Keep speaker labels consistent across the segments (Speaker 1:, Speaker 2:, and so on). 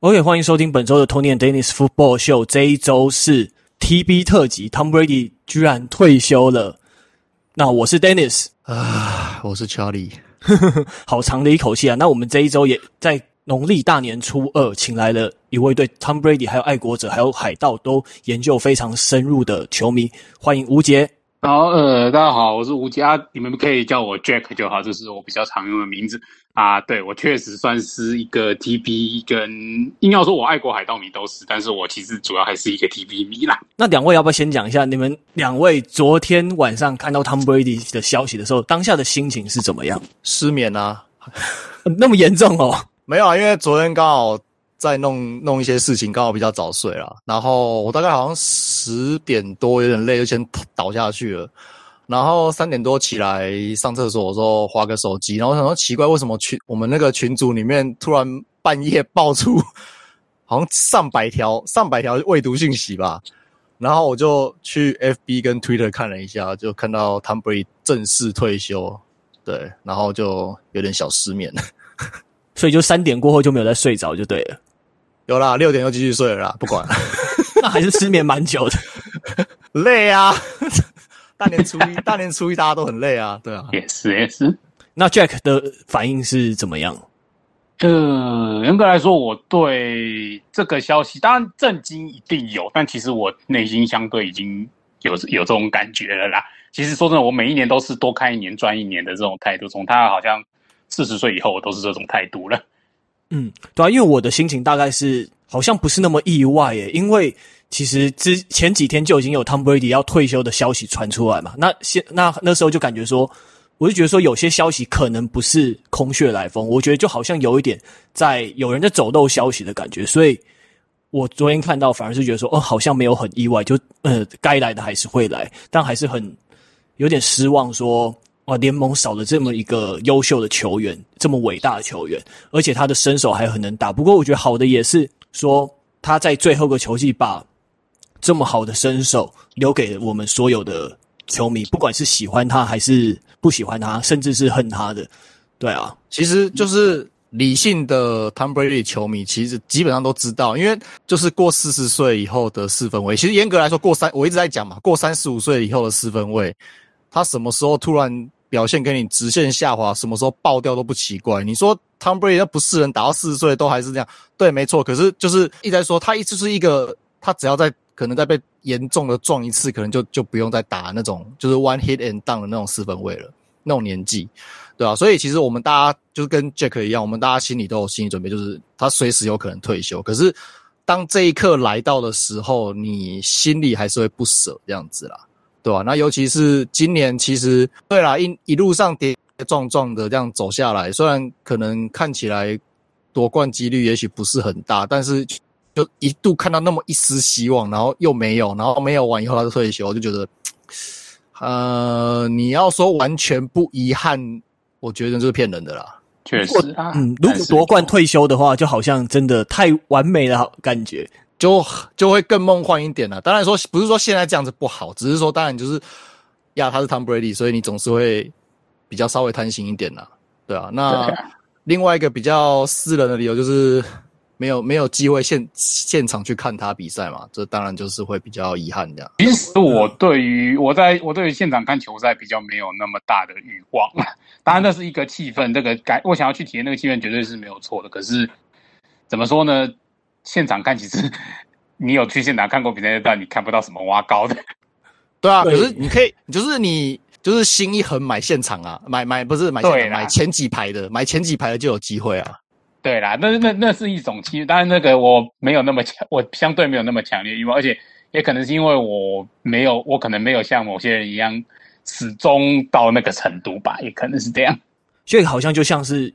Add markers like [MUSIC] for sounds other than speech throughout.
Speaker 1: OK，欢迎收听本周的 Tony and Dennis Football Show。这一周是 TB 特辑，Tom Brady 居然退休了。那我是 Dennis
Speaker 2: 啊，我是 Charlie。[LAUGHS]
Speaker 1: 好长的一口气啊！那我们这一周也在农历大年初二，请来了一位对 Tom Brady 还有爱国者还有海盗都研究非常深入的球迷，欢迎吴杰。
Speaker 3: 好，呃，大家好，我是吴杰，啊，你们可以叫我 Jack 就好，这是我比较常用的名字。啊，对，我确实算是一个 TB，跟硬要说我爱国海盗迷都是，但是我其实主要还是一个 TB 迷啦。
Speaker 1: 那两位要不要先讲一下，你们两位昨天晚上看到 Tom Brady 的消息的时候，当下的心情是怎么样？
Speaker 2: 失眠啊，
Speaker 1: 那么严重哦？[LAUGHS]
Speaker 2: 没有啊，因为昨天刚好在弄弄一些事情，刚好比较早睡了，然后我大概好像十点多有点累，就先倒下去了。然后三点多起来上厕所的时候划个手机，然后我想说奇怪，为什么群我们那个群组里面突然半夜爆出好像上百条 [LAUGHS] 上百条未读信息吧？然后我就去 FB 跟 Twitter 看了一下，就看到 Tom Brady 正式退休，对，然后就有点小失眠，[LAUGHS]
Speaker 1: 所以就三点过后就没有再睡着就对了。
Speaker 2: 有啦，六点又继续睡了啦，不管了，[LAUGHS]
Speaker 1: 那还是失眠蛮久的，
Speaker 2: 累啊。大年初一，[LAUGHS] 大年初一大家都很累啊，对啊，
Speaker 3: 也是也是。
Speaker 1: 那 Jack 的反应是怎么样？
Speaker 3: 呃，严格来说，我对这个消息当然震惊一定有，但其实我内心相对已经有有这种感觉了啦。其实说真的，我每一年都是多看一年赚一年的这种态度，从他好像四十岁以后，我都是这种态度了。
Speaker 1: 嗯，对啊，因为我的心情大概是好像不是那么意外耶，因为。其实之前几天就已经有 Tom Brady 要退休的消息传出来嘛，那现那那时候就感觉说，我就觉得说有些消息可能不是空穴来风，我觉得就好像有一点在有人在走漏消息的感觉，所以我昨天看到反而是觉得说，哦，好像没有很意外，就呃该来的还是会来，但还是很有点失望说，说哇联盟少了这么一个优秀的球员，这么伟大的球员，而且他的身手还很能打。不过我觉得好的也是说他在最后个球季把。这么好的身手留给我们所有的球迷，不管是喜欢他还是不喜欢他，甚至是恨他的，对啊，
Speaker 2: 其实就是理性的 Tom Brady 球迷，其实基本上都知道，因为就是过四十岁以后的四分位，其实严格来说过三，我一直在讲嘛，过三十五岁以后的四分位，他什么时候突然表现给你直线下滑，什么时候爆掉都不奇怪。你说 Tom Brady 他不是人，打到四十岁都还是这样，对，没错。可是就是一直在说，他一直是一个，他只要在。可能再被严重的撞一次，可能就就不用再打那种就是 one hit and down 的那种四分卫了，那种年纪，对啊，所以其实我们大家就跟 Jack 一样，我们大家心里都有心理准备，就是他随时有可能退休。可是当这一刻来到的时候，你心里还是会不舍这样子啦，对吧、那尤其是今年，其实对啦，一一路上跌跌撞撞的这样走下来，虽然可能看起来夺冠几率也许不是很大，但是。就一度看到那么一丝希望，然后又没有，然后没有完以后他就退休，我就觉得，[TSK] 呃，你要说完全不遗憾，我觉得这是骗人的啦。
Speaker 3: 确实啊，
Speaker 1: 嗯，如果夺冠退休的话，就好像真的太完美了，感觉
Speaker 2: 就就会更梦幻一点了。当然说不是说现在这样子不好，只是说当然就是呀，他是 Tom Brady，所以你总是会比较稍微贪心一点啦。对啊，那另外一个比较私人的理由就是。没有没有机会现现场去看他比赛嘛？这当然就是会比较遗憾这样。
Speaker 3: 其实我对于我在我对于现场看球赛比较没有那么大的欲望。当然那是一个气氛，这个感我想要去体验那个气氛绝对是没有错的。可是怎么说呢？现场看其实你有去现场看过比赛，但你看不到什么挖高的。[LAUGHS]
Speaker 2: 对啊，可是你可以，就是你就是心一横买现场啊，买买不是买现场买前几排的，买前几排的就有机会啊。
Speaker 3: 对啦，那那那是一种气，当然那个我没有那么强，[LAUGHS] 我相对没有那么强烈欲望，而且也可能是因为我没有，我可能没有像某些人一样始终到那个程度吧，也可能是这样。
Speaker 1: 所以好像就像是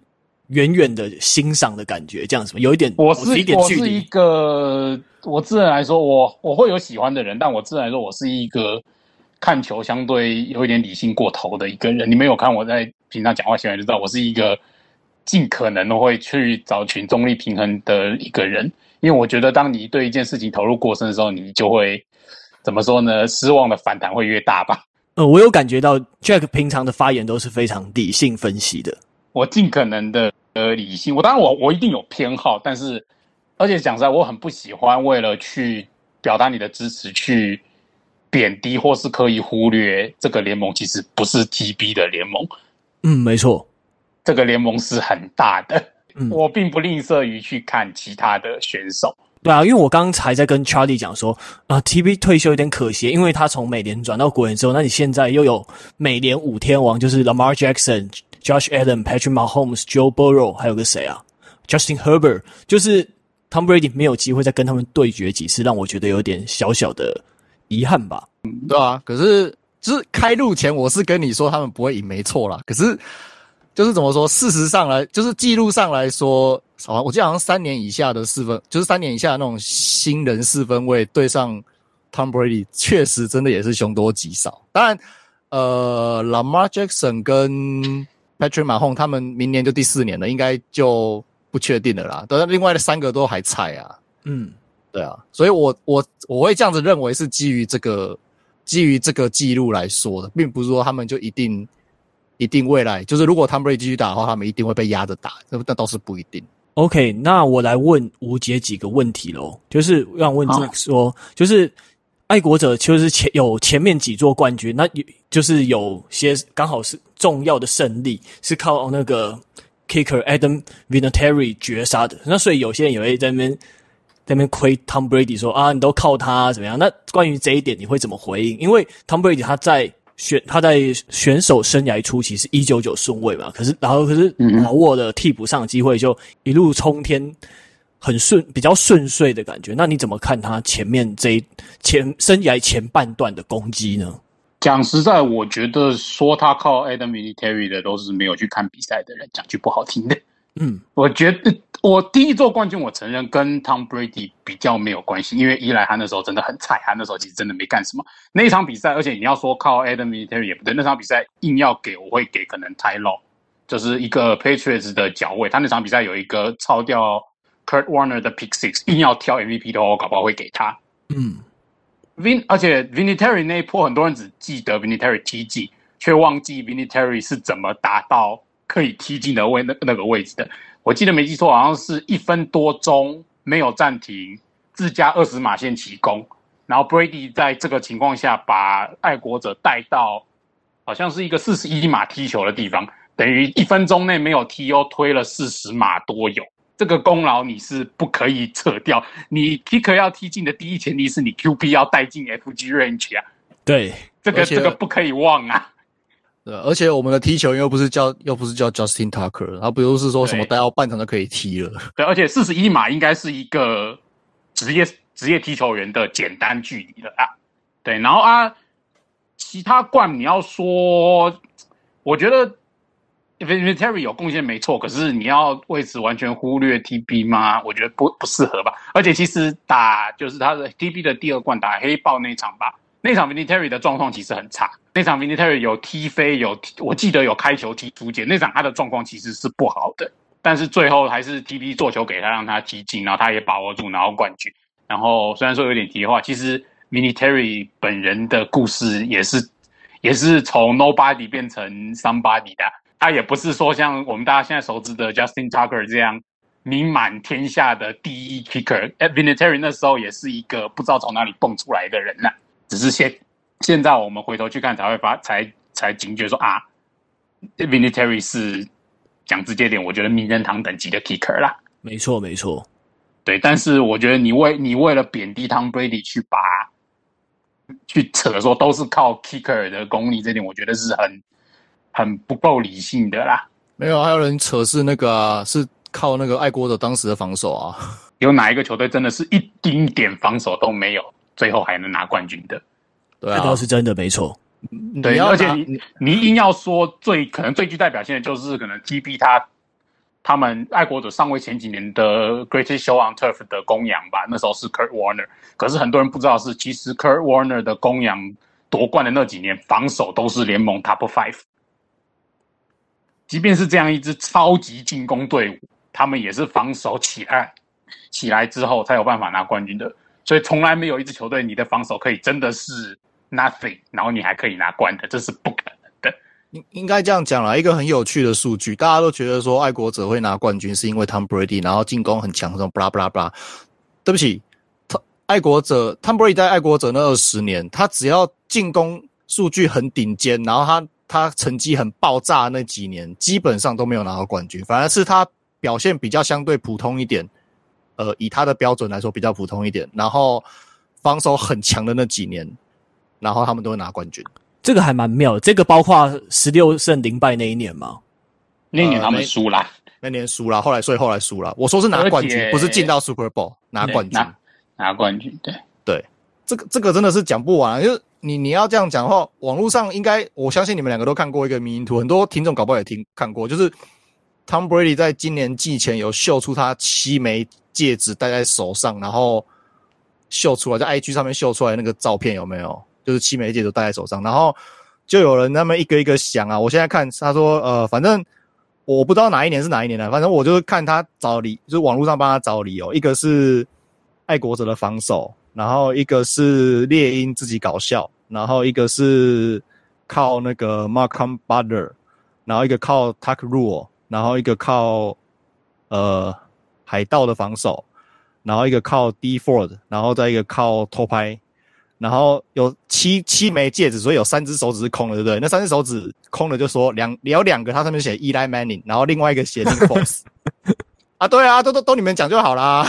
Speaker 1: 远远的欣赏的感觉，这样子，有一点，
Speaker 3: 我是一点我是一个，我自然来说，我我会有喜欢的人，但我自然来说，我是一个看球相对有一点理性过头的一个人。你没有看我在平常讲话，现在就知道我是一个。尽可能会去找群中立平衡的一个人，因为我觉得当你对一件事情投入过深的时候，你就会怎么说呢？失望的反弹会越大吧。
Speaker 1: 呃，我有感觉到 Jack 平常的发言都是非常理性分析的。
Speaker 3: 我尽可能的呃理性，我当然我我一定有偏好，但是而且讲实在，我很不喜欢为了去表达你的支持，去贬低或是刻意忽略这个联盟，其实不是 TB 的联盟。
Speaker 1: 嗯，没错，
Speaker 3: 这个联盟是很大的。
Speaker 1: 嗯，
Speaker 3: 我并不吝啬于去看其他的选手。
Speaker 1: 对啊，因为我刚才在跟 Charlie 讲说啊，TB 退休有点可惜，因为他从美联转到国联之后，那你现在又有美联五天王，就是 Lamar Jackson、Josh Allen、Patrick Mahomes、Joe Burrow，还有个谁啊？Justin Herbert，就是 Tom Brady 没有机会再跟他们对决几次，让我觉得有点小小的遗憾吧。
Speaker 2: 对啊，可是就是开路前我是跟你说他们不会赢，没错啦。可是就是怎么说，事实上来，就是记录上来说。好，我记得好像三年以下的四分，就是三年以下的那种新人四分卫对上 Tom Brady，确实真的也是凶多吉少。当然，呃，Lamar Jackson 跟 Patrick Mahomes 他们明年就第四年了，应该就不确定了啦。但是另外的三个都还菜啊。
Speaker 1: 嗯，
Speaker 2: 对啊，所以我我我会这样子认为是基于这个基于这个记录来说的，并不是说他们就一定一定未来就是如果 Tom Brady 继续打的话，他们一定会被压着打，那那倒是不一定。
Speaker 1: OK，那我来问吴杰几个问题喽，就是让问这个说，就是爱国者就是前有前面几座冠军，那有就是有些刚好是重要的胜利是靠那个 kicker Adam Vinatieri 绝杀的，那所以有些人也会在那边在那边亏 Tom Brady 说啊，你都靠他怎么样？那关于这一点你会怎么回应？因为 Tom Brady 他在。选他在选手生涯初期是一九九顺位嘛，可是然后可是把握了替补上的机会，就一路冲天，很顺，比较顺遂的感觉。那你怎么看他前面这一前生涯前半段的攻击呢？
Speaker 3: 讲实在，我觉得说他靠 Adam Vinatieri 的都是没有去看比赛的人，讲句不好听的。嗯，我觉得我第一座冠军，我承认跟 Tom Brady 比较没有关系，因为一来他那时候真的很菜，他那时候其实真的没干什么。那一场比赛，而且你要说靠 Adam i n t e r 也不对，那场比赛硬要给我会给可能 Ty Law，就是一个 Patriots 的脚位，他那场比赛有一个超掉 Kurt Warner 的 Pick Six，硬要挑 MVP 的话，我搞不好会给他。嗯，Vin，而且 Vinatieri 那一波很多人只记得 Vinatieri 踢进，却忘记 Vinatieri 是怎么达到。可以踢进的位那那个位置的，我记得没记错，好像是一分多钟没有暂停，自家二十码线起攻，然后 Brady 在这个情况下把爱国者带到好像是一个四十一码踢球的地方，等于一分钟内没有踢又推了四十码多有，这个功劳你是不可以扯掉。你 Kicker 要踢进的第一前提是你 QB 要带进 FG range 啊，
Speaker 1: 对，
Speaker 3: 这个这个不可以忘啊。
Speaker 2: 对，而且我们的踢球又不是叫又不是叫 Justin Tucker，他不就是说什么待到半场就可以踢了？
Speaker 3: 对，而且四十一码应该是一个职业职业踢球员的简单距离了啊。对，然后啊，其他冠你要说，我觉得 Vinatieri 有贡献没错，可是你要为此完全忽略 TB 吗？我觉得不不适合吧。而且其实打就是他的 TB 的第二冠打黑豹那一场吧。那场 Vinatieri 的状况其实很差，那场 Vinatieri 有踢飞，有我记得有开球踢出界，那场他的状况其实是不好的，但是最后还是 TB 做球给他，让他踢进，然后他也把握住，拿到冠军。然后虽然说有点题的话，其实 Vinatieri 本人的故事也是也是从 Nobody 变成 Somebody 的，他也不是说像我们大家现在熟知的 Justin Tucker 这样名满天下的第一 Kicker。Vinatieri 那时候也是一个不知道从哪里蹦出来的人呐、只是现现在我们回头去看，才会发才才警觉说啊，Vinatieri 是讲直接点，我觉得名人堂等级的 kicker 啦。
Speaker 1: 没错，没错。
Speaker 3: 对，但是我觉得你为你为了贬低 Tom Brady 去把去扯说都是靠 kicker 的功力，这点我觉得是很很不够理性的啦。
Speaker 2: 没有，还有人扯是那个、啊、是靠那个爱国者当时的防守啊。
Speaker 3: 有哪一个球队真的是一丁点防守都没有？最后还能拿冠军的，
Speaker 1: 对啊，这倒是真的，没错。
Speaker 3: 对，而且你你硬要说最可能最具代表性的，就是可能 GB 他他们爱国者上位前几年的 Greatest Show on Turf 的公羊吧，那时候是 Kurt Warner。可是很多人不知道是，其实 Kurt Warner 的公羊夺冠的那几年，防守都是联盟 Top Five。即便是这样一支超级进攻队伍，他们也是防守起来起来之后才有办法拿冠军的。所以从来没有一支球队，你的防守可以真的是 nothing，然后你还可以拿冠的，这是不可能的。
Speaker 2: 应应该这样讲啦，一个很有趣的数据，大家都觉得说爱国者会拿冠军是因为 Tom Brady，然后进攻很强，这种 blah blah blah。对不起，他爱国者 Tom Brady 在爱国者那二十年，他只要进攻数据很顶尖，然后他他成绩很爆炸那几年，基本上都没有拿到冠军，反而是他表现比较相对普通一点，呃，以他的标准来说比较普通一点，然后防守很强的那几年，然后他们都会拿冠军。
Speaker 1: 这个还蛮妙的，这个包括十六胜零败那一年嘛？
Speaker 3: 那年他们输了，
Speaker 2: 那年输了，后来所以后来输了。我说是拿冠军，不是进到 Super Bowl 拿冠军，
Speaker 3: 拿拿冠军。对
Speaker 2: 对，这个这个真的是讲不完，就是你你要这样讲的话，网络上应该我相信你们两个都看过一个迷因图，很多听众搞不好也听看过，就是 Tom Brady 在今年季前有秀出他七枚戒指戴在手上，然后秀出来在 IG 上面秀出来那个照片有没有？就是七枚戒指戴在手上，然后就有人那么一个一个想啊，我现在看他说，呃，反正我不知道哪一年是哪一年的，反正我就是看他找理，就是网络上帮他找理由，一个是爱国者的防守，然后一个是猎鹰自己搞笑，然后一个是靠那个 Malcolm Butler，然后一个靠 Tuck Rule，然后一个靠呃海盗的防守，然后一个靠 Dee Ford，然后再一个靠偷拍。然后有七七枚戒指，所以有三只手指是空的，对不对？那三只手指空的，就说两有两个，它上面写 Eli Manning，然后另外一个写 Nick [LAUGHS] Foles 啊，对啊，都都都你们讲就好啦。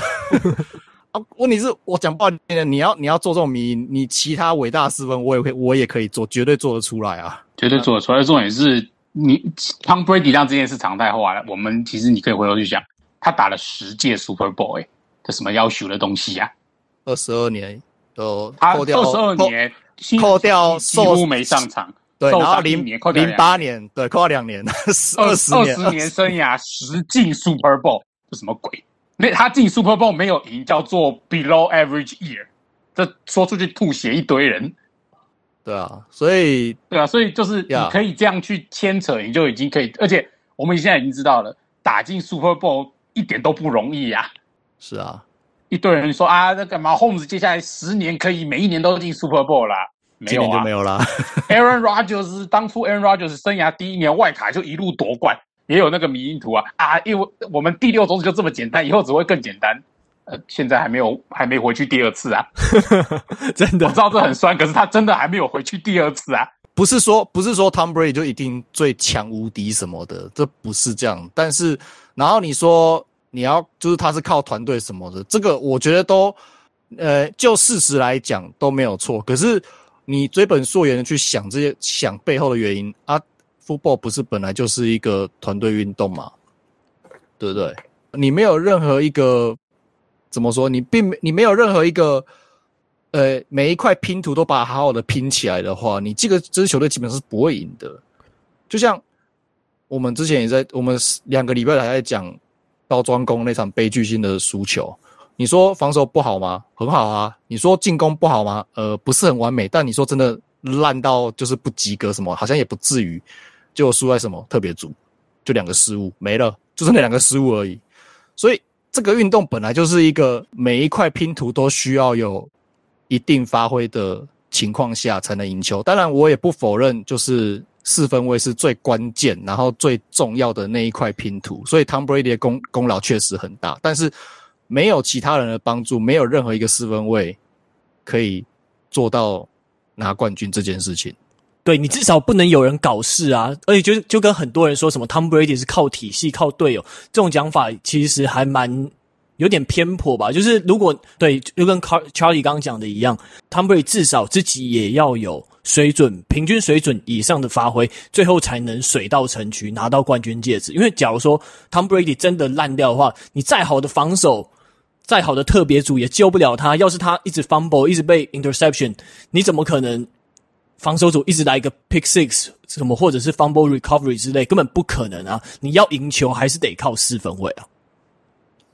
Speaker 2: [LAUGHS] 啊，问题是我讲不好听的，你要你要做这种迷，你其他伟大的四分我也会我也可以做，绝对做得出来啊，
Speaker 3: 绝对做得出来。重点是你 Tom Brady 让这件事常态化了。我们其实你可以回头去想，他打了十届 Super Bowl，哎，这什么要求的东西啊？
Speaker 2: 二十二年。都
Speaker 3: 扣掉二十二年，
Speaker 2: 扣掉
Speaker 3: 几乎没上场，
Speaker 2: 对，然后零年，零八年，对，扣掉两年，二十二十
Speaker 3: 年生涯十进 Super Bowl，这什么鬼？那他进 Super Bowl 没有赢，叫做 Below Average Year，这说出去吐血一堆人。
Speaker 2: 对啊，所以
Speaker 3: 对啊，所以就是你可以这样去牵扯，你就已经可以，而且我们现在已经知道了，打进 Super Bowl 一点都不容易呀。
Speaker 2: 是啊。
Speaker 3: 一堆人说啊，那干嘛？Holmes 接下来十年可以每一年都进 Super Bowl 啦？没有啊，
Speaker 2: 就没有啦。[LAUGHS]
Speaker 3: Aaron Rodgers 当初 Aaron Rodgers 生涯第一年外卡就一路夺冠，也有那个迷因图啊啊！因为我们第六种子就这么简单，以后只会更简单。呃，现在还没有，还没回去第二次啊！[LAUGHS]
Speaker 1: 真的，
Speaker 3: 我知道这很酸，可是他真的还没有回去第二次啊！
Speaker 2: 不是说不是说 Tom Brady 就一定最强无敌什么的，这不是这样。但是，然后你说。你要就是他是靠团队什么的，这个我觉得都，呃，就事实来讲都没有错。可是你追本溯源的去想这些，想背后的原因啊，football 不是本来就是一个团队运动嘛，对不对？你没有任何一个怎么说，你并没你没有任何一个，呃，每一块拼图都把它好好的拼起来的话，你这个支球队基本上是不会赢的。就像我们之前也在，我们两个礼拜还在讲。到专攻那场悲剧性的输球，你说防守不好吗？很好啊。你说进攻不好吗？呃，不是很完美。但你说真的烂到就是不及格什么，好像也不至于。就输在什么特别足，就两个失误没了，就是那两个失误而已。所以这个运动本来就是一个每一块拼图都需要有一定发挥的情况下才能赢球。当然，我也不否认，就是。四分卫是最关键，然后最重要的那一块拼图，所以 Tom Brady 的功功劳确实很大，但是没有其他人的帮助，没有任何一个四分卫可以做到拿冠军这件事情。
Speaker 1: 对，你至少不能有人搞事啊！而且就就跟很多人说什么 Tom Brady 是靠体系、靠队友这种讲法，其实还蛮有点偏颇吧。就是如果对，就跟 Charlie 刚刚讲的一样，Tom Brady 至少自己也要有。水准平均水准以上的发挥，最后才能水到成渠拿到冠军戒指。因为假如说 Tom Brady 真的烂掉的话，你再好的防守，再好的特别组也救不了他。要是他一直 fumble，一直被 interception，你怎么可能防守组一直来一个 pick six 什么，或者是 fumble recovery 之类，根本不可能啊！你要赢球还是得靠四分卫啊。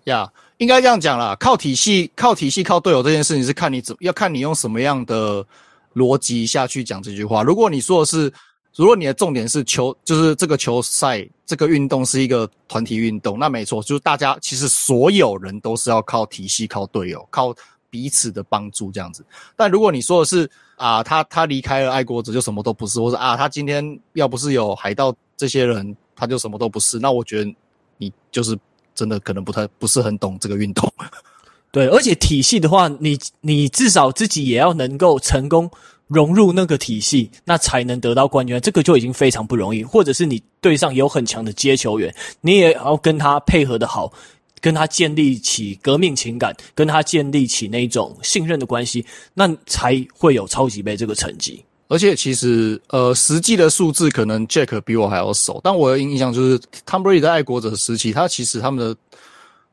Speaker 2: 呀、yeah，应该这样讲啦，靠体系、靠体系、靠队友这件事情是看你怎要看你用什么样的。逻辑下去讲这句话。如果你说的是，如果你的重点是球，就是这个球赛，这个运动是一个团体运动，那没错，就是大家其实所有人都是要靠体系、靠队友、靠彼此的帮助这样子。但如果你说的是啊，他他离开了爱国者就什么都不是，或者啊，他今天要不是有海盗这些人，他就什么都不是，那我觉得你就是真的可能不太不是很懂这个运动。[LAUGHS]
Speaker 1: 对，而且体系的话，你你至少自己也要能够成功融入那个体系，那才能得到冠军。这个就已经非常不容易。或者是你队上有很强的接球员，你也要跟他配合的好，跟他建立起革命情感，跟他建立起那种信任的关系，那才会有超级杯这个成绩。
Speaker 2: 而且其实，呃，实际的数字可能 Jack 比我还要熟，但我的印象就是 Tom Brady 在爱国者时期，他其实他们的。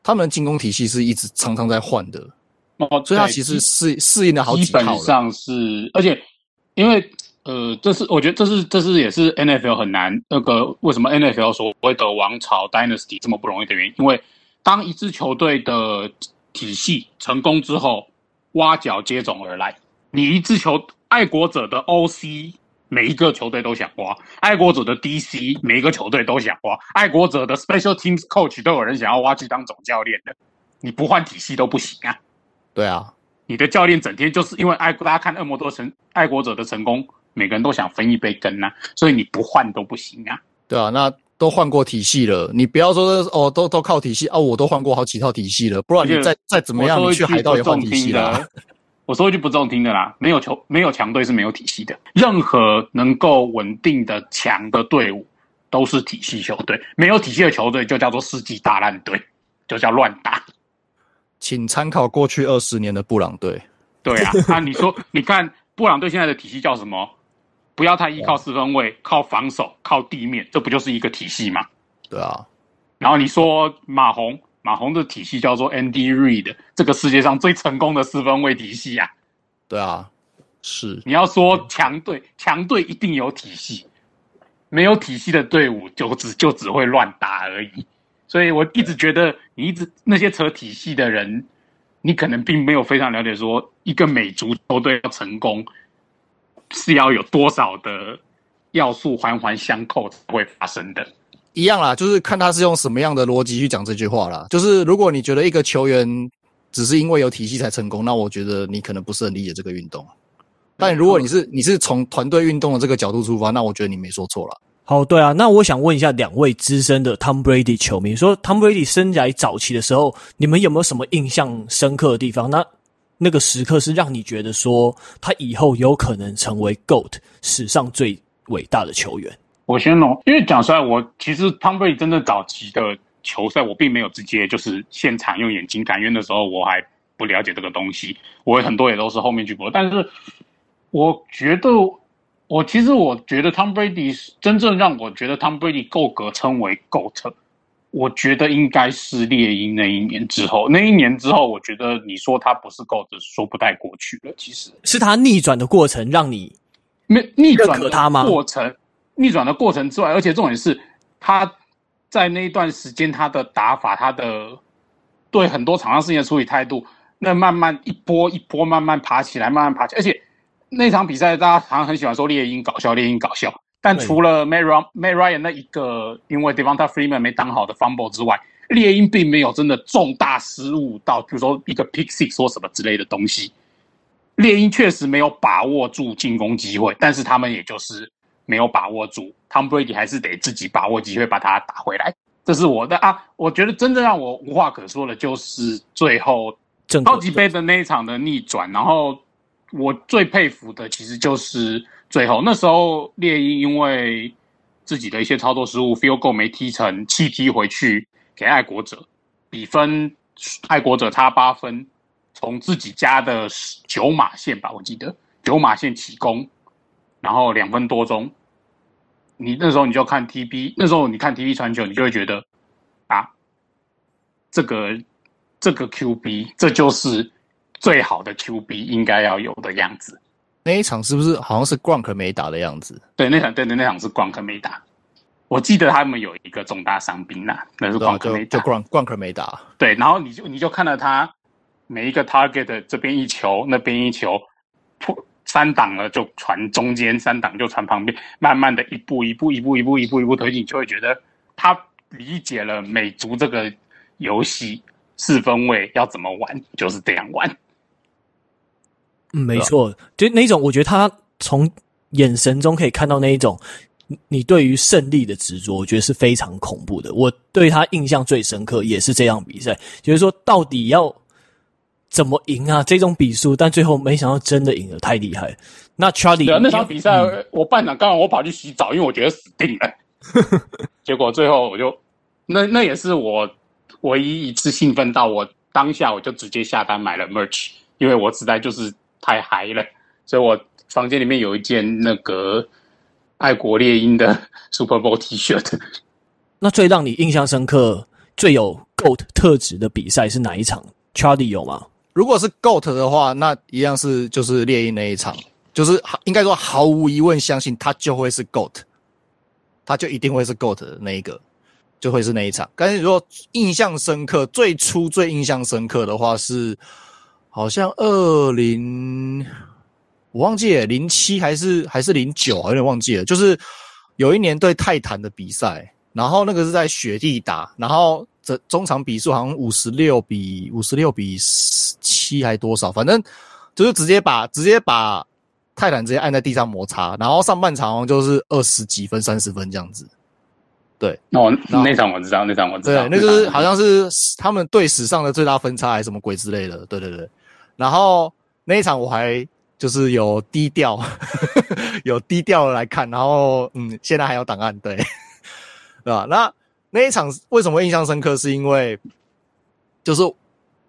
Speaker 2: 他们的进攻体系是一直常常在换的，哦，所以他其实适适应了好几套。基本
Speaker 3: 上是，而且因为呃，这是我觉得这是这是也是 NFL 很难那个为什么 NFL 所谓的王朝 Dynasty 这么不容易的原因，因为当一支球队的体系成功之后，挖角接踵而来，你一支球爱国者的 OC。每一个球队都想挖爱国者的 DC，每一个球队都想挖爱国者的 Special Teams Coach，都有人想要挖去当总教练的。你不换体系都不行啊！
Speaker 2: 对啊，
Speaker 3: 你的教练整天就是因为爱，大家看恶魔多成爱国者的成功，每个人都想分一杯羹呐、啊，所以你不换都不行啊！
Speaker 2: 对啊，那都换过体系了，你不要说哦，都都靠体系哦，我都换过好几套体系了，不然你再再怎么样，你去海盗也换体系了。
Speaker 3: 我说一句不中听的啦，没有球，没有强队是没有体系的。任何能够稳定的强的队伍，都是体系球队。没有体系的球队就叫做世纪大烂队，就叫乱打。
Speaker 2: 请参考过去二十年的布朗队。
Speaker 3: 对啊，那、啊、你说，你看布朗队现在的体系叫什么？不要太依靠四分卫，靠防守，靠地面，这不就是一个体系吗？
Speaker 2: 对啊。
Speaker 3: 然后你说马洪。马洪的体系叫做 Andy Reid，这个世界上最成功的四分卫体系啊。
Speaker 2: 对啊，是。
Speaker 3: 你要说强队，强队一定有体系，没有体系的队伍就只就只会乱打而已。所以我一直觉得，你一直那些扯体系的人，你可能并没有非常了解，说一个美足球队要成功，是要有多少的要素环环相扣才会发生的。
Speaker 2: 一样啦，就是看他是用什么样的逻辑去讲这句话啦。就是如果你觉得一个球员只是因为有体系才成功，那我觉得你可能不是很理解这个运动。但如果你是你是从团队运动的这个角度出发，那我觉得你没说错了。
Speaker 1: 好，对啊，那我想问一下两位资深的 Tom Brady 球迷，说 Tom Brady 生涯早期的时候，你们有没有什么印象深刻的地方？那那个时刻是让你觉得说他以后有可能成为 GOAT 史上最伟大的球员？
Speaker 3: 我先弄，因为讲出来，我其实汤布瑞迪真的早期的球赛，我并没有直接就是现场用眼睛看，因为那时候我还不了解这个东西，我很多也都是后面去播。但是我觉得，我其实我觉得汤布瑞迪真正让我觉得汤布瑞迪够格称为 GOAT，我觉得应该是猎鹰那一年之后，那一年之后，我觉得你说他不是 GOAT，说不太过去了。其实
Speaker 1: 是他逆转的过程让你
Speaker 3: 没逆转吗？过程。逆转的过程之外，而且重点是，他在那一段时间他的打法，他的对很多场上事情的处理态度，那慢慢一波一波慢慢爬起来，慢慢爬起来。而且那场比赛，大家好像很喜欢说猎鹰搞笑，猎鹰搞笑。但除了 Matt Ryan 那一个因为 Devonta Freeman 没挡好的 fumble 之外，猎鹰并没有真的重大失误到，比如说一个 pick six 说什么之类的东西。猎鹰确实没有把握住进攻机会，但是他们也就是。没有把握住，Tom Brady 还是得自己把握机会把它打回来。这是我的啊，我觉得真正让我无话可说的，就是最后超级杯的那一场的逆转。然后我最佩服的，其实就是最后那时候猎鹰因为自己的一些操作失误，field goal 没踢成，弃踢回去给爱国者，比分爱国者差八分，从自己家的九码线吧，我记得九码线起攻。然后两分多钟，你那时候你就看 TB，那时候你看 TB 传球，你就会觉得啊，这个这个 QB 这就是最好的 QB 应该要有的样子。
Speaker 2: 那一场是不是好像是 Gronk 没打的样子？
Speaker 3: 对，那场对对，那场是 Gronk 没打。我记得他们有一个重大伤兵呐，那是 Gronk 没打，
Speaker 2: 就 Gronk Gronk 没打。
Speaker 3: 对，然后你就你就看到他每一个 target 这边一球，那边一球破。三档了就传中间，三档就传旁边，慢慢的一步一步一步一步一步一步推进，就会觉得他理解了美足这个游戏四分位要怎么玩，就是这样玩。
Speaker 1: 嗯，没错，就那种我觉得他从眼神中可以看到那一种你对于胜利的执着，我觉得是非常恐怖的。我对他印象最深刻也是这样比赛，就是说到底要怎么赢啊？这种比数，但最后没想到真的赢了，太厉害。那 Charlie，
Speaker 3: 对啊，那场比赛、嗯、我半场刚好我跑去洗澡，因为我觉得死定了。[LAUGHS] 结果最后我就那那也是我唯一一次兴奋到我当下我就直接下单买了 merch，因为我实在就是太嗨了，所以我房间里面有一件那个爱国猎鹰的 [LAUGHS] Super Bowl T 恤。
Speaker 1: 那最让你印象深刻、最有 GOAT 特质的比赛是哪一场？Charlie 有吗？
Speaker 2: 如果是 GOAT 的话，那一样是就是猎鹰那一场。就是应该说毫无疑问，相信他就会是 GOAT，他就一定会是 GOAT 的那一个，就会是那一场。但是如果印象深刻，最初最印象深刻的话是，好像二零，我忘记了，零七还是还是零九，有点忘记了。就是有一年对泰坦的比赛，然后那个是在雪地打，然后这中场比数好像五十六比五十六比七还多少，反正就是直接把直接把。泰坦直接按在地上摩擦，然后上半场就是二十几分、三十分这样子。对，
Speaker 3: 那我，那场我知道，那场我知道，
Speaker 2: 对，那就是好像是他们队史上的最大分差还是什么鬼之类的。对对对。然后那一场我还就是有低调，[LAUGHS] 有低调来看，然后嗯，现在还有档案，对，[LAUGHS] 对吧？那那一场为什么印象深刻？是因为就是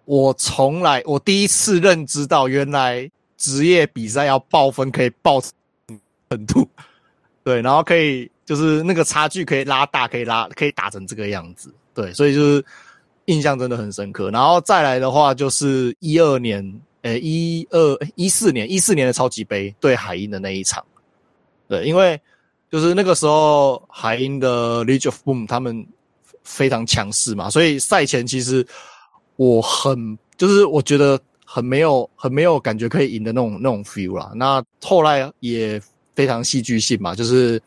Speaker 2: 我从来我第一次认知到原来。职业比赛要爆分可以爆程度，对，然后可以就是那个差距可以拉大，可以拉可以打成这个样子，对，所以就是印象真的很深刻。然后再来的话就是一二年，呃，一二一四年，一四年的超级杯对海鹰的那一场，对，因为就是那个时候海鹰的 Legion of Boom 他们非常强势嘛，所以赛前其实我很就是我觉得。很没有很没有感觉可以赢的那种那种 feel 啦。那后来也非常戏剧性嘛，就是，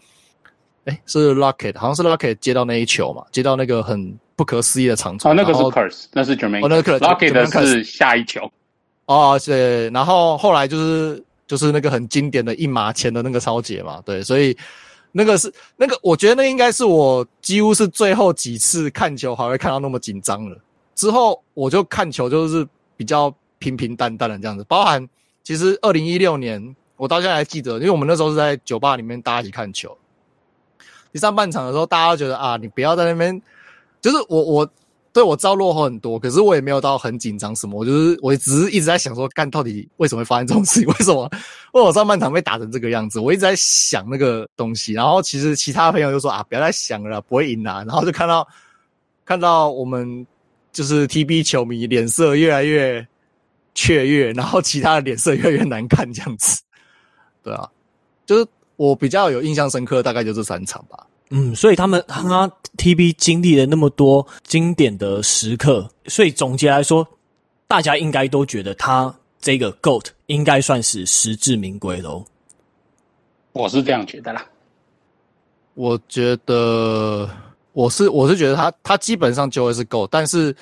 Speaker 2: 哎，是 Lockett，好像是 Lockett 接到那一球嘛，接到那个很不可思议的长传。
Speaker 3: 哦，那个是 Kearse，那是 Jermaine。哦，那个 Lockett 的是下一球。
Speaker 2: 哦，对。然后后来就是就是那个很经典的一码前的那个超解嘛，对。所以那个是那个，我觉得那应该是我几乎是最后几次看球还会看到那么紧张了。之后我就看球就是比较。平平淡淡的这样子，包含其实二零一六年，我到现在还记得，因为我们那时候是在酒吧里面大家一起看球。第上半场的时候，大家都觉得啊，你不要在那边，就是我我对我知道落后很多，可是我也没有到很紧张什么，我就是我只是一直在想说，干到底为什么会发生这种事情？[LAUGHS] 为什么？为什么上半场被打成这个样子？我一直在想那个东西。然后其实其他朋友就说啊，不要再想了，不会赢啦。然后就看到看到我们就是 TB 球迷脸色越来越。雀跃，然后其他的脸色越来越难看，这样子，对啊，就是我比较有印象深刻，大概就这三场吧。
Speaker 1: 嗯，所以他们他们 TB 经历了那么多经典的时刻，所以总结来说，大家应该都觉得他这个 GOAT 应该算是实至名归喽。
Speaker 3: 我是这样觉得啦。
Speaker 2: 我觉得我是我是觉得他他基本上就会是 GOAT，但是。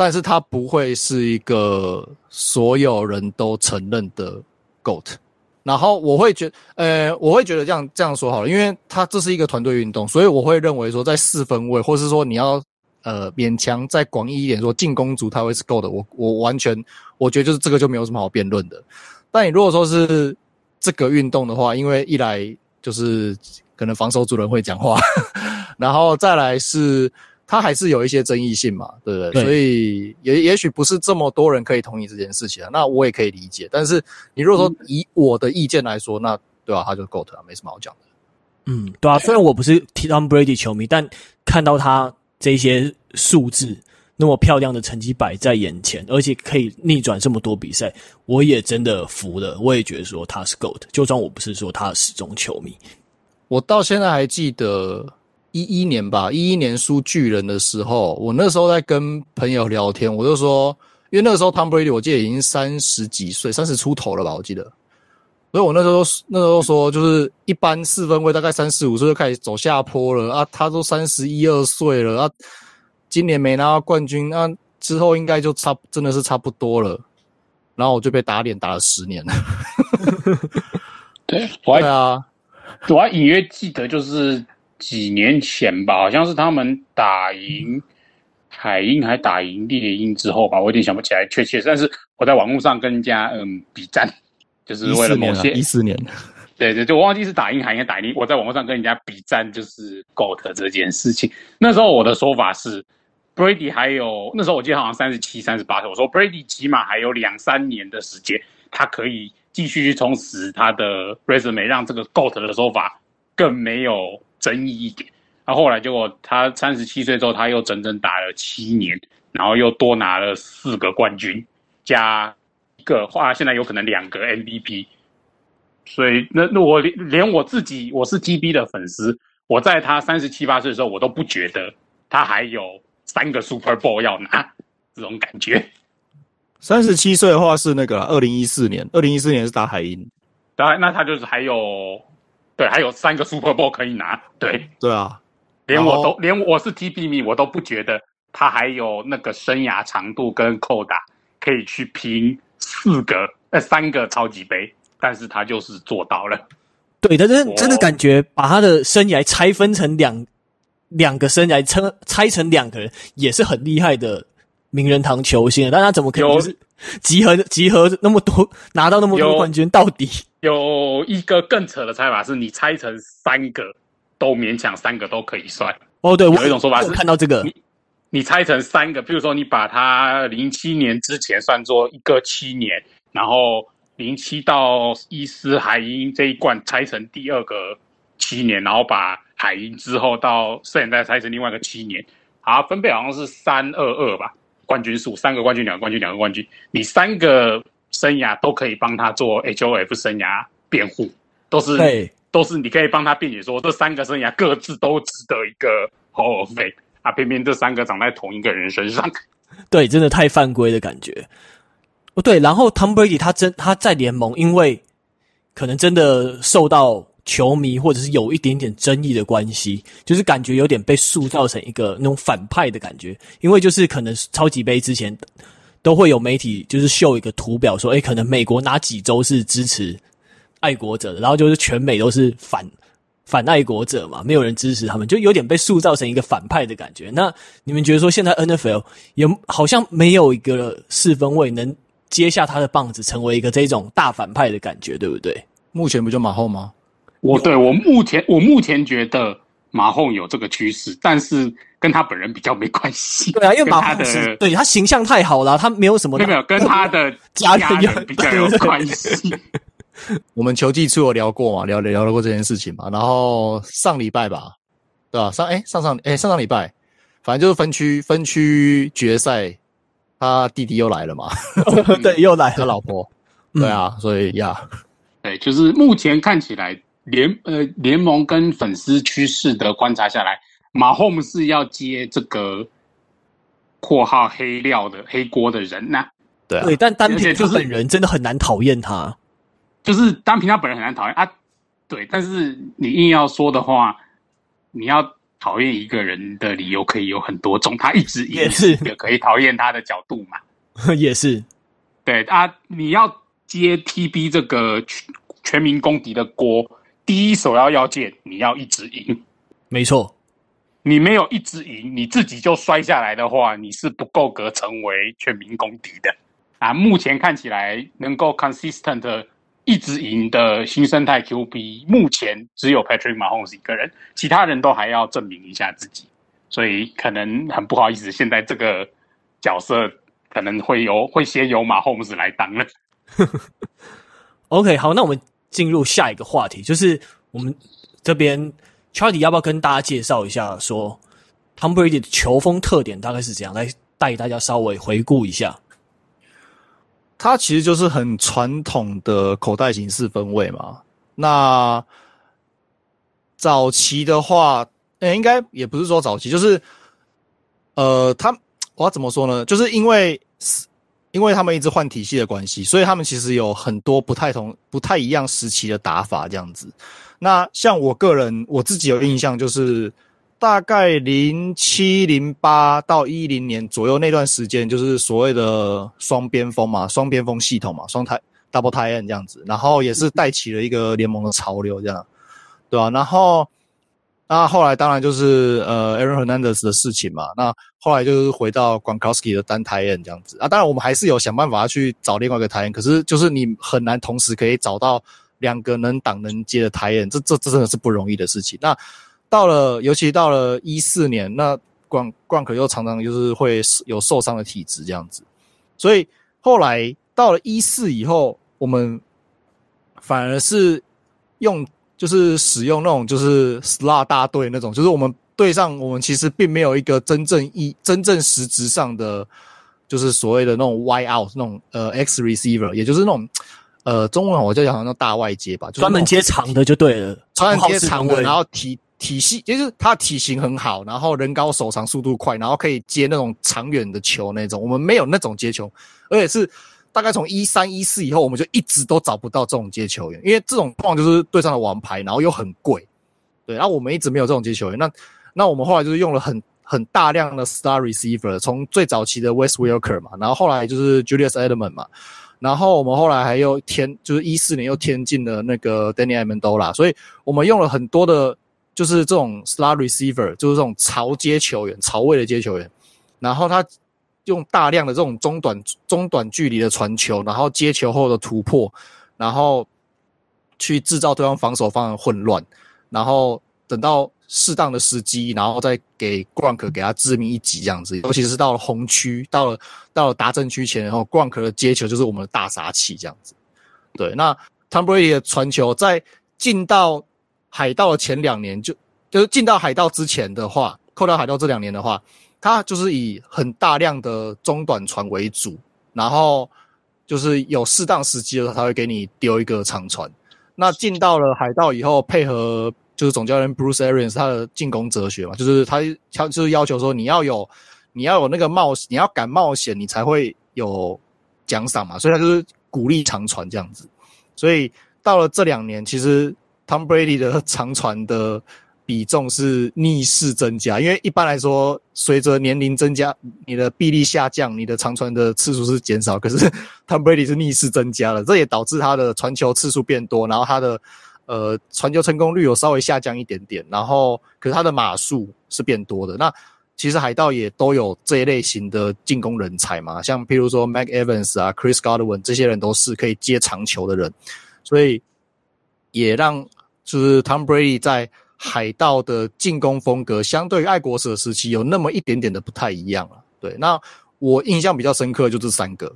Speaker 2: 但是他不会是一个所有人都承认的 GOAT，然后我会觉，呃，我会觉得这样这样说好了，因为他这是一个团队运动，所以我会认为说，在四分位，或是说你要呃勉强再广义一点说进攻组他会是够的，我我完全我觉得就是这个就没有什么好辩论的。但你如果说是这个运动的话，因为一来就是可能防守主人会讲话，[LAUGHS] 然后再来是。他还是有一些争议性嘛，对不对？对，所以也也许不是这么多人可以同意这件事情啊。那我也可以理解。但是你如果说以我的意见来说，嗯、那对吧、啊？他就 GOAT 啊，没什么好讲的。
Speaker 1: 嗯，对啊。虽然我不是 Tom Brady 球迷，但看到他这些数字那么漂亮的成绩摆在眼前，而且可以逆转这么多比赛，我也真的服了。我也觉得说他是 GOAT，就算我不是说他的死忠球迷，
Speaker 2: 我到现在还记得。一一年吧，一一年输巨人的时候，我那时候在跟朋友聊天，我就说，因为那个时候 Tom Brady 我记得已经三十几岁，三十出头了吧，我记得，所以我那时候那时候说，就是一般四分卫大概三十五岁就开始走下坡了啊，他都三十一二岁了啊，今年没拿到冠军，那、啊、之后应该就差真的是差不多了，然后我就被打脸打了十年。了。[LAUGHS]
Speaker 3: 对，我还
Speaker 2: 对啊，
Speaker 3: 我还隐约记得，就是几年前吧，好像是他们打赢海鹰还打赢猎鹰之后吧，我有点想不起来确切，但是我在网络上跟人家嗯比战，就是为了某些
Speaker 2: 一四年，
Speaker 3: 对对，就我忘记是打赢海鹰打赢，我在网络上跟人家比战，就是 GOAT 这件事情。那时候我的说法是，Brady 还有那时候我记得好像三十七、三十八岁，我说 Brady 起码还有两三年的时间，他可以。继续去充实他的 resume，让这个 GOAT 的说法更没有争议一点。然后后来结果他三十七岁之后，他又整整打了七年，然后又多拿了四个冠军，加一个话，现在有可能两个 MVP。所以那那我连我自己我是 GB 的粉丝，我在他三十七八岁的时候，我都不觉得他还有三个 Super Bowl 要拿这种感觉。
Speaker 2: 三十七岁的话是那个二零一四年，二零一四年是打海鹰，
Speaker 3: 当然那他就是还有，对，还有三个 Super Bowl 可以拿，对，
Speaker 2: 对啊，
Speaker 3: 连我都连我是 TB 迷，我都不觉得他还有那个生涯长度跟扣打可以去拼四个呃三个超级杯，但是他就是做到了，
Speaker 1: 对，但是真的感觉把他的生涯拆分成两两个生涯拆拆成两个人也是很厉害的。名人堂球星，但他怎么可能就是 [LAUGHS] 集合集合那么多拿到那么多冠军？到底
Speaker 3: 有一个更扯的猜法是，你拆成三个都勉强三个都可以算。
Speaker 1: 哦，对，
Speaker 3: 有一种说法是
Speaker 1: 看到这个，
Speaker 3: 你你拆成三个，比如说你把它零七年之前算作一个七年，然后零七到伊斯海因这一冠拆成第二个七年，然后把海因之后到现在拆成另外一个七年，好，分配好像是三二二吧。冠军数三个冠军，两个冠军，两个冠军，你三个生涯都可以帮他做 HOF 生涯辩护，都是
Speaker 1: 对，
Speaker 3: 都是你可以帮他辩解说这三个生涯各自都值得一个 Hall of Fame 啊，偏偏这三个长在同一个人身上，[LAUGHS]
Speaker 1: 对，真的太犯规的感觉。哦，对，然后 Tom Brady 他真他在联盟，因为可能真的受到。球迷或者是有一点点争议的关系，就是感觉有点被塑造成一个那种反派的感觉，因为就是可能超级杯之前都会有媒体就是秀一个图表说，诶，可能美国哪几州是支持爱国者的，然后就是全美都是反反爱国者嘛，没有人支持他们，就有点被塑造成一个反派的感觉。那你们觉得说现在 NFL 也好像没有一个四分卫能接下他的棒子，成为一个这种大反派的感觉，对不对？
Speaker 2: 目前不就马后吗？
Speaker 3: 我对我目前我目前觉得马后有这个趋势，但是跟他本人比较没关系。
Speaker 1: 对啊，因为马后是对他形象太好了，他没有什么
Speaker 3: 没有跟他的 [LAUGHS] 家人比较有关系。[LAUGHS]
Speaker 2: 我们球季初有聊过嘛，聊聊聊过这件事情嘛。然后上礼拜吧，对吧？上哎上上哎上上礼拜，反正就是分区分区决赛，他弟弟又来了嘛。[LAUGHS]
Speaker 1: 对，又来了
Speaker 2: 他老婆。对啊，所以呀，
Speaker 3: 对，就是目前看起来。联呃联盟跟粉丝趋势的观察下来，马霍姆是要接这个括号黑料的黑锅的人呐、啊。
Speaker 1: 对、啊、对，但单凭他本人真的很难讨厌他，
Speaker 3: 就是单凭他本人很难讨厌啊。对，但是你硬要说的话，你要讨厌一个人的理由可以有很多种，他一直也是也可以讨厌他的角度嘛。[LAUGHS]
Speaker 1: 也是，
Speaker 3: 对啊，你要接 TB 这个全民公敌的锅。第一首要要件，你要一直赢，
Speaker 1: 没错。
Speaker 3: 你没有一直赢，你自己就摔下来的话，你是不够格成为全民公敌的啊。目前看起来能够 consistent 一直赢的新生态 QB，目前只有 Patrick Mahomes 一个人，其他人都还要证明一下自己。所以可能很不好意思，现在这个角色可能会由会先由 Mahomes 来当了。[LAUGHS]
Speaker 1: OK，好，那我们。进入下一个话题，就是我们这边 Charlie 要不要跟大家介绍一下，说 Tom Brady 的球风特点大概是怎样，来带大家稍微回顾一下。
Speaker 2: 他其实就是很传统的口袋型四分位嘛。那早期的话，呃，应该也不是说早期，就是呃，他我要怎么说呢？就是因为。因为他们一直换体系的关系，所以他们其实有很多不太同、不太一样时期的打法这样子。那像我个人我自己有印象，就是大概零七零八到一零年左右那段时间，就是所谓的双边锋嘛，双边锋系统嘛，双台 double tight end 这样子，然后也是带起了一个联盟的潮流，这样，对吧、啊？然后。那后来当然就是呃，Aaron Hernandez 的事情嘛。那后来就是回到 Gronkowski 的单 tight end 这样子啊。当然我们还是有想办法去找另外一个 tight end，可是就是你很难同时可以找到两个能挡能接的 tight end，这这这真的是不容易的事情。那到了，尤其到了一四年，那 Gron Gronk 又常常就是会有受伤的体质这样子，所以后来到了一四以后，我们反而是用。就是使用那种就是 slot 大队那种，就是我们队上我们其实并没有一个真正一真正实质上的，就是所谓的那种 wide out 那种呃 X receiver，也就是那种呃中文我就讲好像大外接吧，
Speaker 1: 专门接长的就对了，
Speaker 2: 专门接长的，然后体体系就是他体型很好，然后人高手长速度快，然后可以接那种长远的球那种，我们没有那种接球，而且是。大概从一三一四以后，我们就一直都找不到这种接球员，因为这种状况就是队上的王牌，然后又很贵，对，然后我们一直没有这种接球员。那那我们后来就是用了很很大量的 star receiver，从最早期的 Wes Welker 嘛，然后后来就是 Julius Edelman 嘛，然后我们后来还又添，就是一四年又添进了那个 Danny Amendola，所以我们用了很多的，就是这种 star receiver，就是这种潮接球员、潮位的接球员，然后他。用大量的这种中短中短距离的传球，然后接球后的突破，然后去制造对方防守方的混乱，然后等到适当的时机，然后再给 Gronk 给他致命一击这样子。尤其是到了红区，到了到了达阵区前，然后 Gronk 的接球就是我们的大杀器这样子。对，那 Tom Brady 的传球在进到海盗的前两年，就就是进到海盗之前的话，扣到海盗这两年的话。他就是以很大量的中短船为主，然后就是有适当时机的时候，他会给你丢一个长船。那进到了海盗以后，配合就是总教练 Bruce Arians 他的进攻哲学嘛，就是他他就是要求说你要有你要有那个冒险，你要敢冒险，你才会有奖赏嘛。所以他就是鼓励长传这样子。所以到了这两年，其实 Tom Brady 的长传的。比重是逆势增加，因为一般来说，随着年龄增加，你的臂力下降，你的长传的次数是减少。可是 [LAUGHS] Tom Brady 是逆势增加了，这也导致他的传球次数变多，然后他的呃传球成功率有稍微下降一点点。然后，可是他的码数是变多的。那其实海盗也都有这一类型的进攻人才嘛，像譬如说 Mike Evans 啊、Chris Godwin 这些人都是可以接长球的人，所以也让就是 Tom Brady 在。海盗的进攻风格相对于爱国者时期有那么一点点的不太一样了。对，那我印象比较深刻就这三个。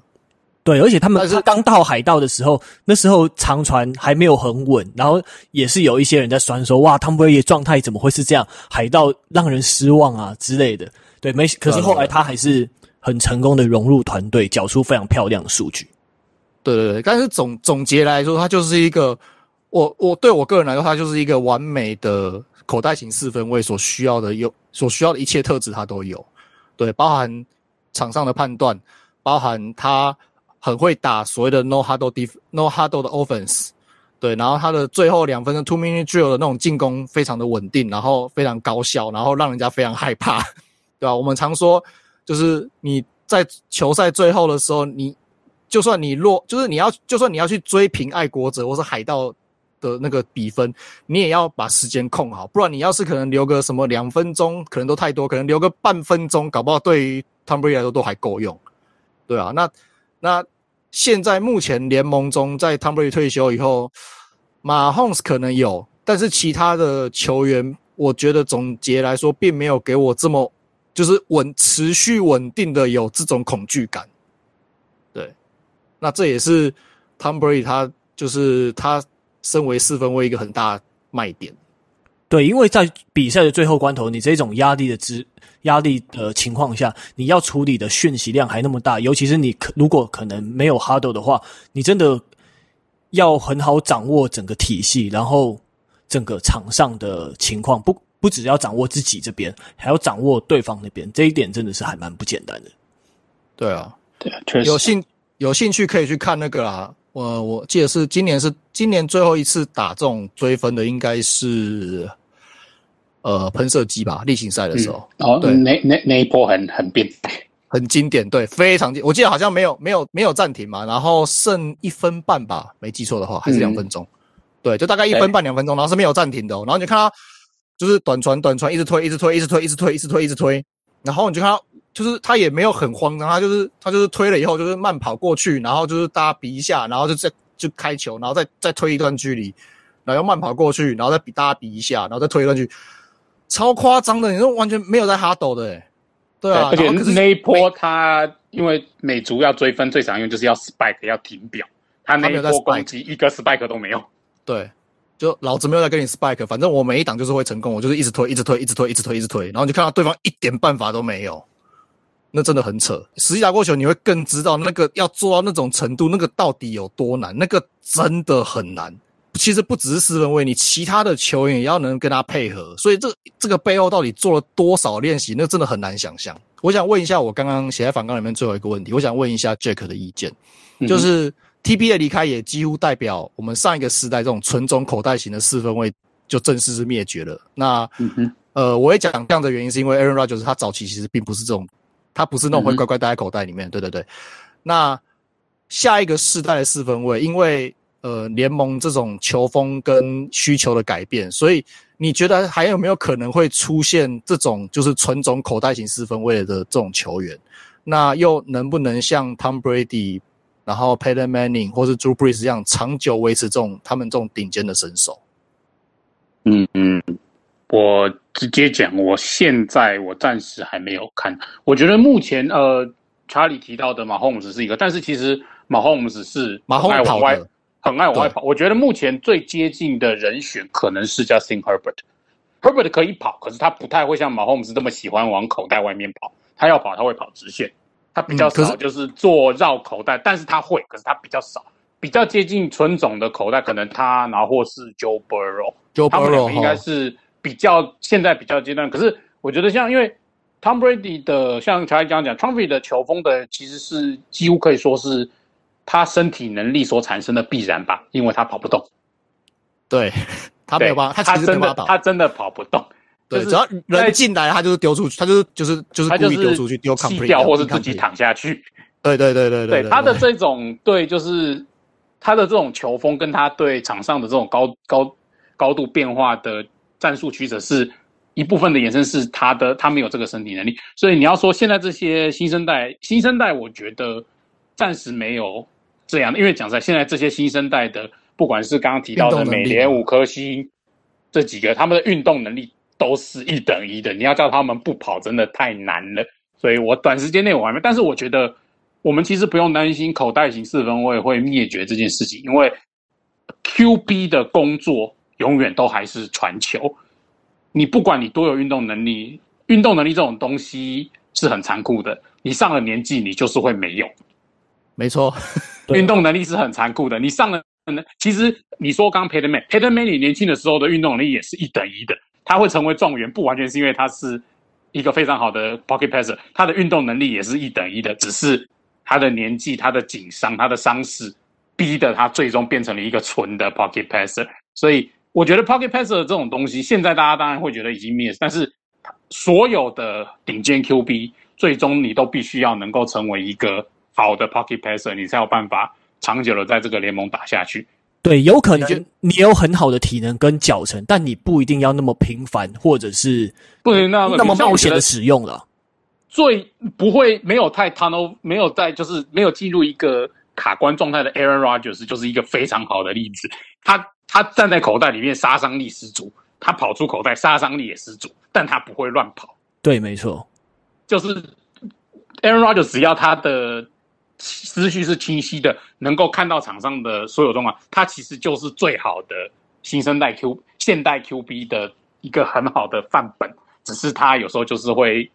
Speaker 1: 对，而且他们是刚到海盗的时候，那时候长船还没有很稳，然后也是有一些人在酸说：“哇，汤普瑞迪状态怎么会是这样？海盗让人失望啊之类的。”对，没。可是后来他还是很成功的融入团队，缴出非常漂亮的数据。
Speaker 2: 对对对，但是总总结来说，他就是一个。我我对我个人来说，他就是一个完美的口袋型四分卫，所需要的有所需要的一切特质，他都有。对，包含场上的判断，包含他很会打所谓的 no huddle def no huddle 的 offense。对，然后他的最后两分的 two minute drill 的那种进攻非常的稳定，然后非常高效，然后让人家非常害怕，对吧？我们常说，就是你在球赛最后的时候，你就算你落，就是你要就算你要去追平爱国者或是海盗。的那个比分，你也要把时间控好，不然你要是可能留个什么两分钟，可能都太多，可能留个半分钟，搞不好对于 Tom Brady 来说都还够用，对啊，那那现在目前联盟中，在 Tom Brady 退休以后，马洪斯可能有，但是其他的球员，我觉得总结来说，并没有给我这么就是稳持续稳定的有这种恐惧感，对，那这也是 Tom Brady 他就是他。身为四分卫一个很大卖点，
Speaker 1: 对，因为在比赛的最后关头，你这种压力的之压力的情况下，你要处理的讯息量还那么大，尤其是你可如果可能没有 huddle 的话，你真的要很好掌握整个体系，然后整个场上的情况，不不只要掌握自己这边，还要掌握对方那边，这一点真的是还蛮不简单的。
Speaker 2: 对啊，
Speaker 3: 对啊，确实
Speaker 2: 有兴有兴趣可以去看那个啊。我我记得是今年是今年最后一次打这种追分的，应该是呃喷射机吧，例行赛的时候。
Speaker 3: 嗯、哦，对，那那那一波很很变态，
Speaker 2: 很经典，对，非常经。我记得好像没有没有没有暂停嘛，然后剩一分半吧，没记错的话，还是两分钟。嗯、对，就大概一分半两分钟，然后是没有暂停的、哦。然后你就看到就是短传短传，一直推一直推一直推一直推一直推一直推，然后你就看到就是他也没有很慌张，他就是他就是推了以后就是慢跑过去，然后就是大家比一下，然后就再就开球，然后再再推一段距离。然后又慢跑过去，然后再比大家比一下，然后再推上去，超夸张的，你说完全没有在哈斗的，诶对啊，
Speaker 3: 而且那一波他因为美足要追分最常用就是要 spike 要停表，他那一波攻击一个 spike 都没有，
Speaker 2: 对，就老子没有在跟你 spike，反正我每一档就是会成功，我就是一直推，一直推，一直推，一直推，一直推，然后就看到对方一点办法都没有，那真的很扯。实际打过球你会更知道那个要做到那种程度，那个到底有多难，那个真的很难。其实不只是四分卫，你其他的球员也要能跟他配合，所以这这个背后到底做了多少练习，那真的很难想象。我想问一下，我刚刚写在反纲里面最后一个问题，我想问一下 Jack 的意见，就是 T B 的离开也几乎代表我们上一个时代这种纯种口袋型的四分卫就正式是灭绝了。那呃，我也讲这样的原因是因为 Aaron Rodgers 他早期其实并不是这种，他不是那种会乖乖待在口袋里面。对对对。那下一个世代的四分卫，因为呃，联盟这种球风跟需求的改变，所以你觉得还有没有可能会出现这种就是纯种口袋型四分卫的这种球员？那又能不能像 Tom Brady，然后 Peyton Manning 或是 Drew Brees 这样长久维持这种他们这种顶尖的身手？
Speaker 3: 嗯嗯，我直接讲，我现在我暂时还没有看。我觉得目前呃，查理提到的 Mahomes 是一个，但是其实 Mahomes 是
Speaker 2: 马后跑外。
Speaker 3: 很爱往外跑，我觉得目前最接近的人选可能是 Justin Herbert。Herbert 可以跑，可是他不太会像 Mahomes 这么喜欢往口袋外面跑。他要跑，他会跑直线，他比较少就是做绕口袋，但是他会，可是他比较少，比较接近纯种的口袋，可能他然后或是 Joe Burrow，Joe Burrow 应该是比较现在比较阶段。可是我觉得像因为 Tom Brady 的，像乔伊刚刚讲，Tom Brady 的球风的其实是几乎可以说是。他身体能力所产生的必然吧，因为他跑不动。
Speaker 2: 对，[LAUGHS] 他没有办法，他其实
Speaker 3: 真的他真的跑不动。
Speaker 2: 对，只要人进来，他就是丢出去，他就是就是就是故意丢出去，丢弃
Speaker 3: 掉，或是自己躺下去。
Speaker 2: 对对对对对，
Speaker 3: 他的这种对，就是他的这种球风，跟他对场上的这种高高高度变化的战术取舍，是一部分的延伸，是他的他没有这个身体能力。所以你要说现在这些新生代，新生代，我觉得暂时没有。这样的，因为讲在现在这些新生代的，不管是刚刚提到的美联五颗星这几个，他们的运动能力都是一等一的。你要叫他们不跑，真的太难了。所以我短时间内我还没，但是我觉得我们其实不用担心口袋型四分卫会灭绝这件事情，因为 QB 的工作永远都还是传球。你不管你多有运动能力，运动能力这种东西是很残酷的。你上了年纪，你就是会没用。
Speaker 2: 没错。运
Speaker 3: 动能力是很残酷的。你上了，其实你说刚刚 Peyton Manning，Peyton Manning 年轻的时候的运动能力也是一等一的。他会成为状元，不完全是因为他是一个非常好的 Pocket Passer，他的运动能力也是一等一的。只是他的年纪、他的紧伤、他的伤势，逼得他最终变成了一个纯的 Pocket Passer。所以我觉得 Pocket Passer 这种东西，现在大家当然会觉得已经灭，但是所有的顶尖 QB，最终你都必须要能够成为一个。好的 pocket passer，你才有办法长久的在这个联盟打下去。
Speaker 1: 对，有可能你有很好的体能跟脚程，但你不一定要那么频繁，或者是
Speaker 3: 不能那么
Speaker 1: 那么冒险的使用了。
Speaker 3: 最不会没有太 tunnel，没有在就是没有进入一个卡关状态的 Aaron Rodgers 就是一个非常好的例子。他他站在口袋里面杀伤力十足，他跑出口袋杀伤力也十足，但他不会乱跑。
Speaker 1: 对，没错，
Speaker 3: 就是 Aaron Rodgers 只要他的。思绪是清晰的，能够看到场上的所有状况，他其实就是最好的新生代 Q 现代 QB 的一个很好的范本。只是他有时候就是会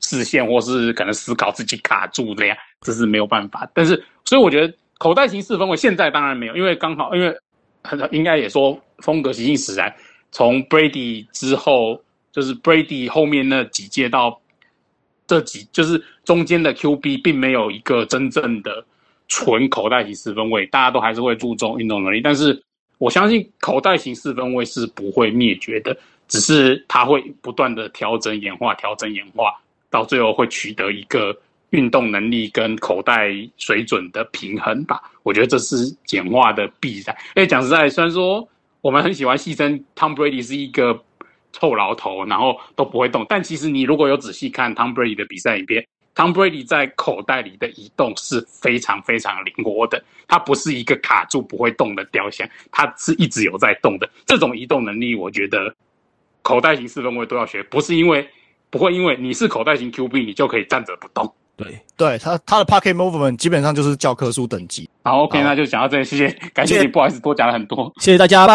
Speaker 3: 视线或是可能思考自己卡住这样，这是没有办法。但是，所以我觉得口袋型四分卫现在当然没有，因为刚好因为很 [LAUGHS] 应该也说风格习性使然，从 Brady 之后，就是 Brady 后面那几届到。这几就是中间的 QB 并没有一个真正的纯口袋型四分卫，大家都还是会注重运动能力。但是我相信口袋型四分卫是不会灭绝的，只是它会不断的调整演化，调整演化，到最后会取得一个运动能力跟口袋水准的平衡吧。我觉得这是简化的必然。哎，讲实在，虽然说我们很喜欢戏称 Tom Brady 是一个臭老头，然后都不会动，但其实你如果有仔细看 Tom Brady 的比赛影片，Tom Brady 在口袋里的移动是非常非常灵活的。他不是一个卡住不会动的雕像，他是一直有在动的。这种移动能力，我觉得口袋型四分卫都要学，不是因为不会因为你是口袋型 QB，你就可以站着不动。
Speaker 1: 对，
Speaker 2: 对他他的 pocket movement 基本上就是教科书等级。
Speaker 3: 好，OK，好那就讲到这里，谢谢，感谢你，不好意思多讲了很多，
Speaker 1: 谢谢大家。